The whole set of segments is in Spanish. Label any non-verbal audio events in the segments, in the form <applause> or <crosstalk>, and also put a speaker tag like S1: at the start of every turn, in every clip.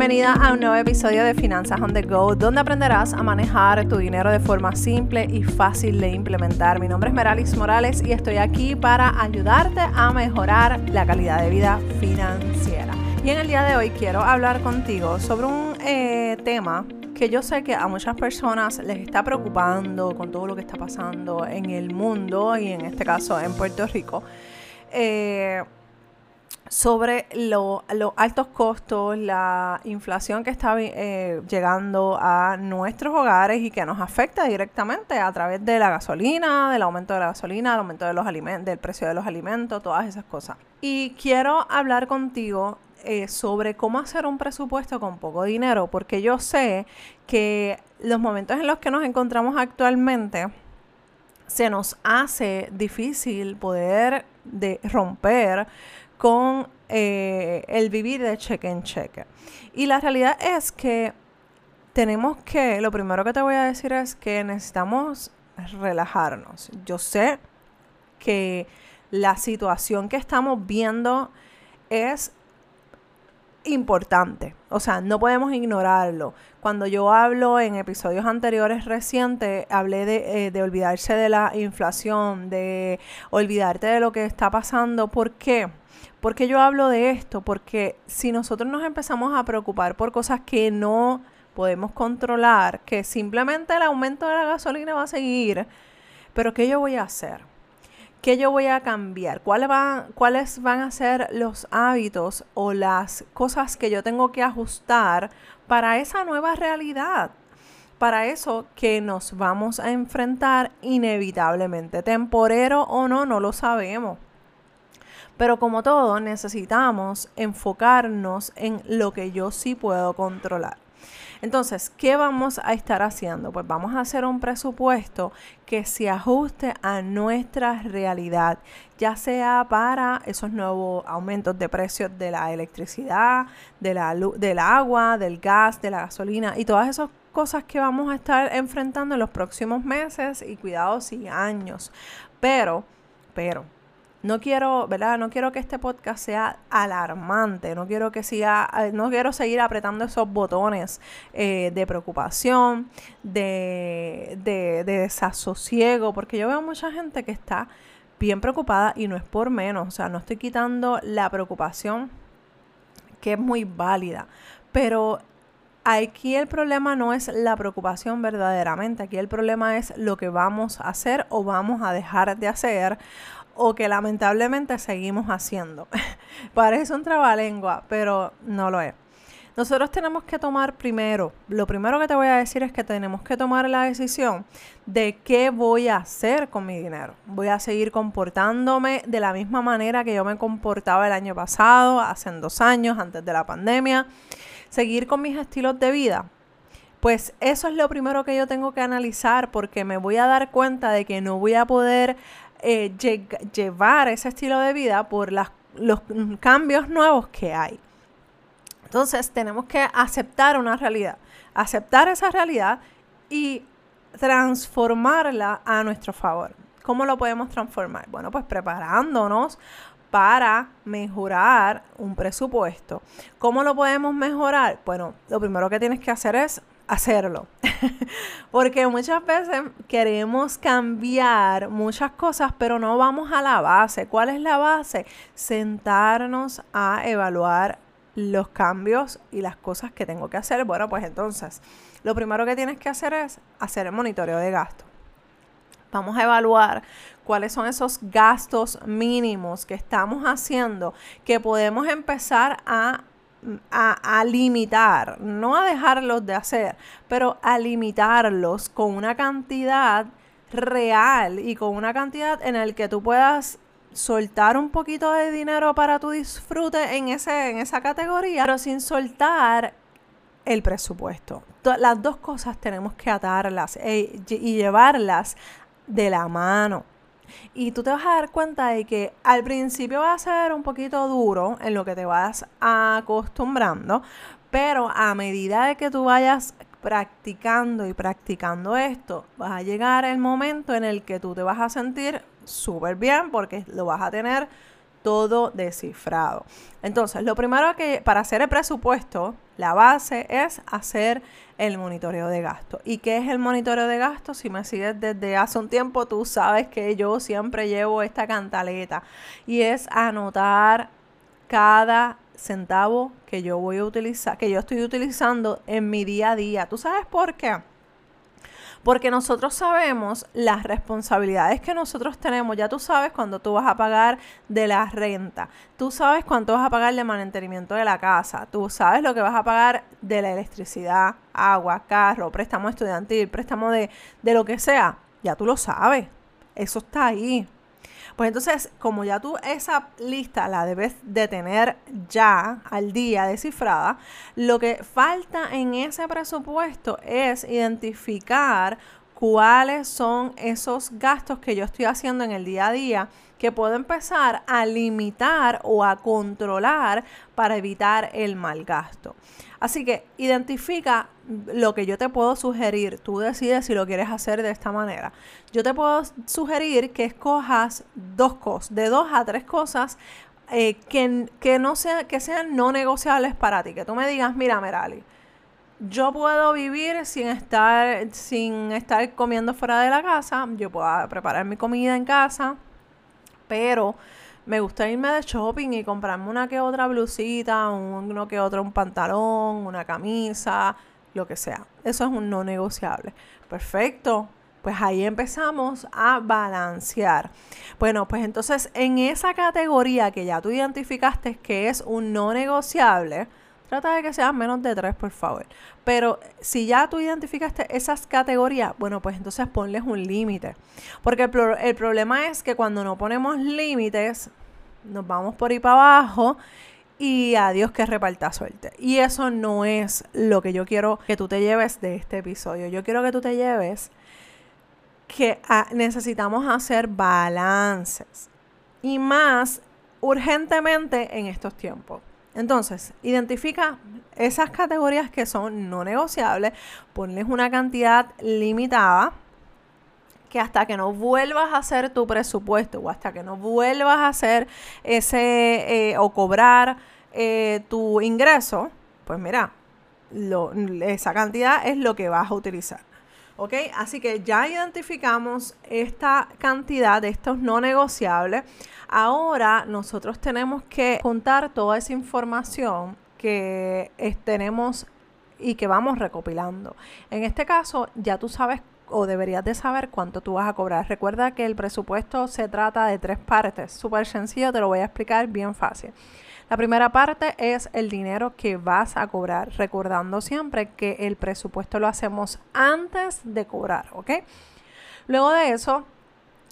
S1: bienvenida a un nuevo episodio de Finanzas on the Go, donde aprenderás a manejar tu dinero de forma simple y fácil de implementar. Mi nombre es Meralis Morales y estoy aquí para ayudarte a mejorar la calidad de vida financiera. Y en el día de hoy quiero hablar contigo sobre un eh, tema que yo sé que a muchas personas les está preocupando con todo lo que está pasando en el mundo y en este caso en Puerto Rico. Eh, sobre los altos costos, la inflación que está eh, llegando a nuestros hogares y que nos afecta directamente a través de la gasolina, del aumento de la gasolina, del aumento de los alimentos, del precio de los alimentos, todas esas cosas. Y quiero hablar contigo eh, sobre cómo hacer un presupuesto con poco dinero, porque yo sé que los momentos en los que nos encontramos actualmente se nos hace difícil poder de romper con eh, el vivir de cheque en cheque. Y la realidad es que tenemos que, lo primero que te voy a decir es que necesitamos relajarnos. Yo sé que la situación que estamos viendo es importante. O sea, no podemos ignorarlo. Cuando yo hablo en episodios anteriores recientes, hablé de, eh, de, olvidarse de la inflación, de olvidarte de lo que está pasando. ¿Por qué? Porque yo hablo de esto? Porque si nosotros nos empezamos a preocupar por cosas que no podemos controlar, que simplemente el aumento de la gasolina va a seguir, pero ¿qué yo voy a hacer? ¿Qué yo voy a cambiar? ¿Cuáles van, ¿Cuáles van a ser los hábitos o las cosas que yo tengo que ajustar para esa nueva realidad? Para eso que nos vamos a enfrentar inevitablemente, temporero o no, no lo sabemos. Pero como todo, necesitamos enfocarnos en lo que yo sí puedo controlar. Entonces, ¿qué vamos a estar haciendo? Pues vamos a hacer un presupuesto que se ajuste a nuestra realidad, ya sea para esos nuevos aumentos de precios de la electricidad, de la del agua, del gas, de la gasolina y todas esas cosas que vamos a estar enfrentando en los próximos meses y cuidados y años. Pero, pero, no quiero, ¿verdad? No quiero que este podcast sea alarmante, no quiero que siga, eh, no quiero seguir apretando esos botones eh, de preocupación, de, de, de desasosiego, porque yo veo mucha gente que está bien preocupada y no es por menos, o sea, no estoy quitando la preocupación que es muy válida, pero aquí el problema no es la preocupación verdaderamente, aquí el problema es lo que vamos a hacer o vamos a dejar de hacer o que lamentablemente seguimos haciendo. <laughs> Parece un trabalengua, pero no lo es. Nosotros tenemos que tomar primero, lo primero que te voy a decir es que tenemos que tomar la decisión de qué voy a hacer con mi dinero. Voy a seguir comportándome de la misma manera que yo me comportaba el año pasado, hace dos años, antes de la pandemia, seguir con mis estilos de vida. Pues eso es lo primero que yo tengo que analizar porque me voy a dar cuenta de que no voy a poder eh, llevar ese estilo de vida por los cambios nuevos que hay. Entonces tenemos que aceptar una realidad, aceptar esa realidad y transformarla a nuestro favor. ¿Cómo lo podemos transformar? Bueno, pues preparándonos para mejorar un presupuesto. ¿Cómo lo podemos mejorar? Bueno, lo primero que tienes que hacer es hacerlo. <laughs> Porque muchas veces queremos cambiar muchas cosas, pero no vamos a la base. ¿Cuál es la base? Sentarnos a evaluar los cambios y las cosas que tengo que hacer. Bueno, pues entonces, lo primero que tienes que hacer es hacer el monitoreo de gastos. Vamos a evaluar cuáles son esos gastos mínimos que estamos haciendo que podemos empezar a a, limitar, no a dejarlos de hacer, pero a limitarlos con una cantidad real y con una cantidad en el que tú puedas soltar un poquito de dinero para tu disfrute en, ese, en esa categoría, pero sin soltar el presupuesto. Las dos cosas tenemos que atarlas eh, y llevarlas de la mano. Y tú te vas a dar cuenta de que al principio va a ser un poquito duro en lo que te vas acostumbrando, pero a medida de que tú vayas practicando y practicando esto, va a llegar el momento en el que tú te vas a sentir súper bien porque lo vas a tener todo descifrado. Entonces, lo primero que para hacer el presupuesto, La base es hacer el monitoreo de gasto. ¿Y qué es el monitoreo de gasto? Si me sigues desde hace un tiempo, tú sabes que yo siempre llevo esta cantaleta y es anotar cada centavo que yo voy a utilizar, que yo estoy utilizando en mi día a día. ¿Tú sabes por qué? Porque nosotros sabemos las responsabilidades que nosotros tenemos. Ya tú sabes cuando tú vas a pagar de la renta. Tú sabes cuánto vas a pagar de mantenimiento de la casa. Tú sabes lo que vas a pagar de la electricidad, agua, carro, préstamo estudiantil, préstamo de, de lo que sea. Ya tú lo sabes. Eso está ahí. Pues entonces, como ya tú esa lista la debes de tener ya al día descifrada, lo que falta en ese presupuesto es identificar cuáles son esos gastos que yo estoy haciendo en el día a día que puedo empezar a limitar o a controlar para evitar el mal gasto. Así que identifica lo que yo te puedo sugerir. Tú decides si lo quieres hacer de esta manera. Yo te puedo sugerir que escojas dos cosas, de dos a tres cosas eh, que, no sea, que sean no negociables para ti. Que tú me digas, mira, Merali, yo puedo vivir sin estar, sin estar comiendo fuera de la casa. Yo puedo preparar mi comida en casa, pero me gusta irme de shopping y comprarme una que otra blusita, uno que otro un pantalón, una camisa, lo que sea. Eso es un no negociable. Perfecto. Pues ahí empezamos a balancear. Bueno, pues entonces en esa categoría que ya tú identificaste que es un no negociable, trata de que sean menos de tres, por favor. Pero si ya tú identificaste esas categorías, bueno, pues entonces ponles un límite. Porque el, el problema es que cuando no ponemos límites, nos vamos por ahí para abajo y adiós que reparta suerte. Y eso no es lo que yo quiero que tú te lleves de este episodio. Yo quiero que tú te lleves que ah, necesitamos hacer balances y más urgentemente en estos tiempos. Entonces, identifica esas categorías que son no negociables, ponles una cantidad limitada que hasta que no vuelvas a hacer tu presupuesto o hasta que no vuelvas a hacer ese eh, o cobrar eh, tu ingreso, pues mira, esa cantidad es lo que vas a utilizar. ¿Ok? Así que ya identificamos esta cantidad de estos no negociables. Ahora nosotros tenemos que juntar toda esa información que tenemos y que vamos recopilando. En este caso, ya tú sabes o deberías de saber cuánto tú vas a cobrar. Recuerda que el presupuesto se trata de tres partes. Súper sencillo, te lo voy a explicar bien fácil. La primera parte es el dinero que vas a cobrar, recordando siempre que el presupuesto lo hacemos antes de cobrar, ¿ok? Luego de eso,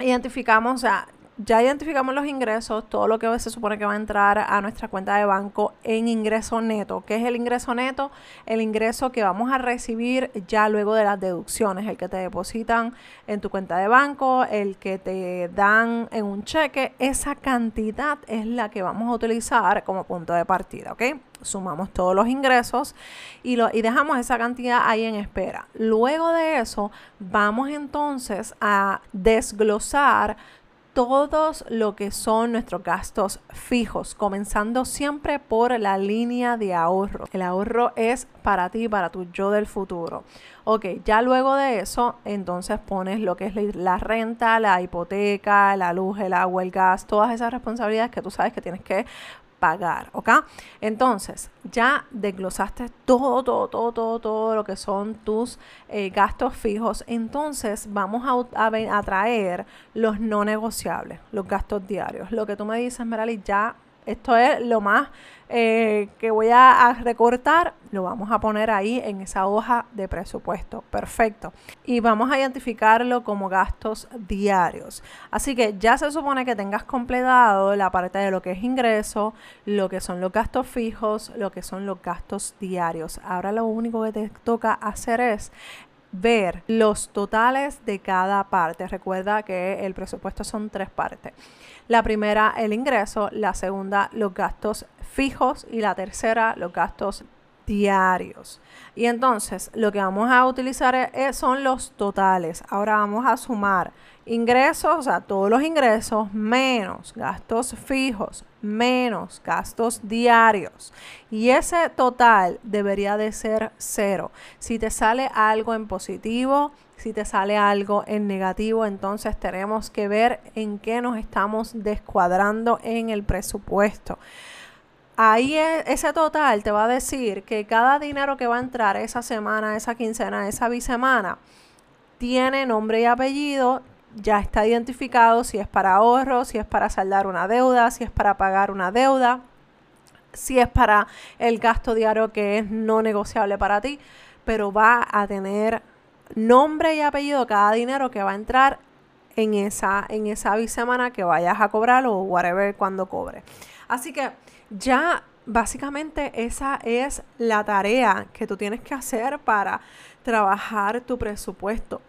S1: identificamos, o sea, ya identificamos los ingresos, todo lo que se supone que va a entrar a nuestra cuenta de banco en ingreso neto. ¿Qué es el ingreso neto? El ingreso que vamos a recibir ya luego de las deducciones, el que te depositan en tu cuenta de banco, el que te dan en un cheque. Esa cantidad es la que vamos a utilizar como punto de partida, ¿ok? Sumamos todos los ingresos y, lo, y dejamos esa cantidad ahí en espera. Luego de eso, vamos entonces a desglosar todos lo que son nuestros gastos fijos, comenzando siempre por la línea de ahorro. El ahorro es para ti, para tu yo del futuro. Ok, ya luego de eso, entonces pones lo que es la renta, la hipoteca, la luz, el agua, el gas, todas esas responsabilidades que tú sabes que tienes que pagar, ¿ok? Entonces, ya desglosaste todo, todo, todo, todo, todo lo que son tus eh, gastos fijos. Entonces, vamos a, a, traer los no negociables, los gastos diarios. Lo que tú me dices, Merali, ya esto es lo más eh, que voy a, recortar, lo vamos a poner ahí en esa hoja de presupuesto. Perfecto. Y vamos a identificarlo como gastos diarios. Así que ya se supone que tengas completado la parte de lo que es ingreso, lo que son los gastos fijos, lo que son los gastos diarios. Ahora lo único que te toca hacer es ver los totales de cada parte. Recuerda que el presupuesto son tres partes. La primera, el ingreso, la segunda, los gastos fijos y la tercera, los gastos diarios. Y entonces lo que vamos a utilizar son los totales. Ahora vamos a sumar ingresos, o sea, todos los ingresos menos gastos fijos, menos gastos diarios. Y ese total debería de ser cero. Si te sale algo en positivo, si te sale algo en negativo, entonces tenemos que ver en qué nos estamos descuadrando en el presupuesto ahí e, ese total te va a decir que cada dinero que va a entrar esa semana, esa quincena, esa bisemana, tiene nombre y apellido, ya está identificado si es para ahorro, si es para saldar una deuda, si es para pagar una deuda, si es para el gasto diario que es no negociable para ti, pero va a tener nombre y apellido cada dinero que va a entrar en esa, en esa bisemana que vayas a cobrar o whatever cuando cobre. Así que ya básicamente esa es la tarea que tú tienes que hacer para trabajar tu presupuesto.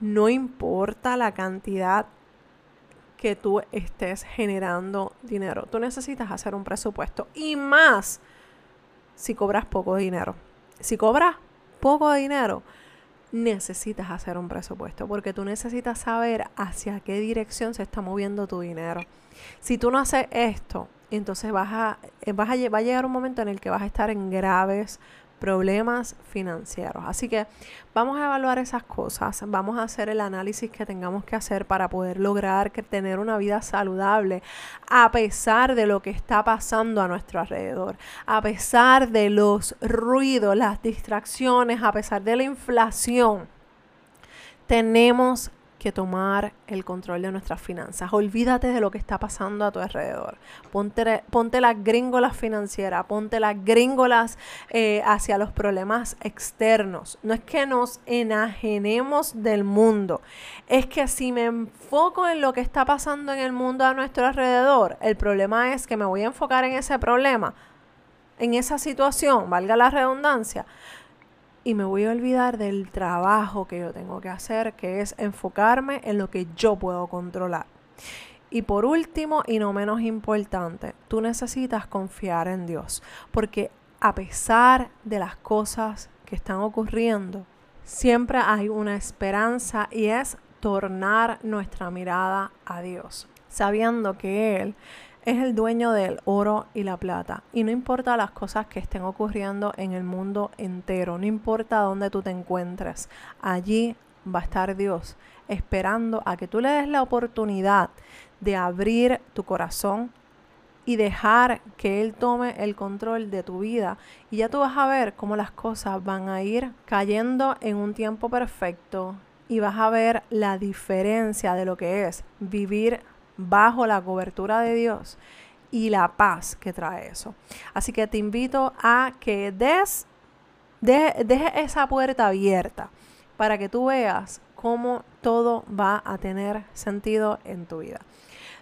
S1: No importa la cantidad que tú estés generando dinero. Tú necesitas hacer un presupuesto y más si cobras poco dinero. Si cobras poco dinero, necesitas hacer un presupuesto porque tú necesitas saber hacia qué dirección se está moviendo tu dinero. Si tú no haces esto, entonces vas a, eh, vas va a llegar un momento en el que vas a estar en graves problemas financieros. Así que vamos a evaluar esas cosas, vamos a hacer el análisis que tengamos que hacer para poder lograr que tener una vida saludable a pesar de lo que está pasando a nuestro alrededor, a pesar de los ruidos, las distracciones, a pesar de la inflación. Tenemos que tomar el control de nuestras finanzas. Olvídate de lo que está pasando a tu alrededor. Ponte, ponte las gringolas financieras, ponte las gringolas eh, hacia los problemas externos. No es que nos enajenemos del mundo, es que si me enfoco en lo que está pasando en el mundo a nuestro alrededor, el problema es que me voy a enfocar en ese problema, en esa situación, valga la redundancia y me voy a olvidar del trabajo que yo tengo que hacer, que es enfocarme en lo que yo puedo controlar. Y por último, y no menos importante, tú necesitas confiar en Dios, porque a pesar de las cosas que están ocurriendo, siempre hay una esperanza y es tornar nuestra mirada a Dios, sabiendo que Él es el dueño del oro y la plata. Y no importa las cosas que estén ocurriendo en el mundo entero, no importa dónde tú te encuentres, allí va a estar Dios esperando a que tú le des la oportunidad de abrir tu corazón y dejar que Él tome el control de tu vida. Y ya tú vas a ver cómo las cosas van a ir cayendo en un tiempo perfecto y vas a ver la diferencia de lo que es vivir bajo la cobertura de Dios y la paz que trae eso. Así que te invito a que des, deje esa puerta abierta para que tú veas cómo todo va a tener sentido en tu vida.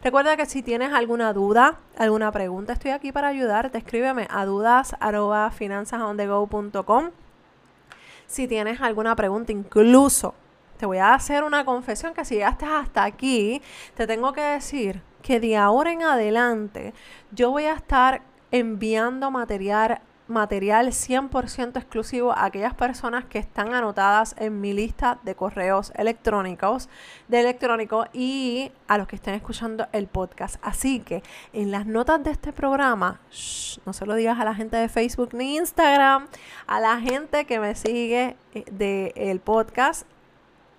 S1: Recuerda que si tienes alguna duda, alguna pregunta, estoy aquí para ayudarte. Escríbeme a dudas.finanzasondego.com. Si tienes alguna pregunta, incluso te voy a hacer una confesión que si llegaste hasta aquí, te tengo que decir que de ahora en adelante yo voy a estar enviando material material 100% exclusivo a aquellas personas que están anotadas en mi lista de correos electrónicos, de electrónico y a los que estén escuchando el podcast. Así que en las notas de este programa, no se lo digas a la gente de Facebook ni Instagram, a la gente que me sigue eh, del podcast,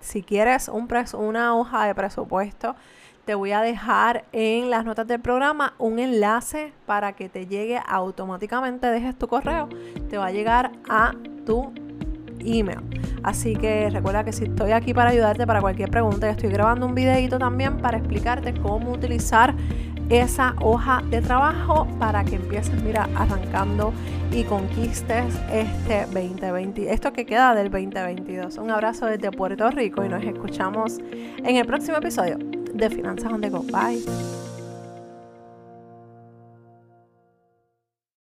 S1: si quieres un una hoja de presupuesto, te voy a dejar en las notas del programa un enlace para que te llegue automáticamente, dejes tu correo, te va a llegar a tu email. Así que recuerda que si estoy aquí para ayudarte para cualquier pregunta, estoy grabando un videito también para explicarte cómo utilizar esa hoja de trabajo para que empieces, mira, arrancando y conquistes este 2020, esto que queda del 2022. Un abrazo desde Puerto Rico y nos escuchamos en el próximo episodio de Finanzas on the. Bye.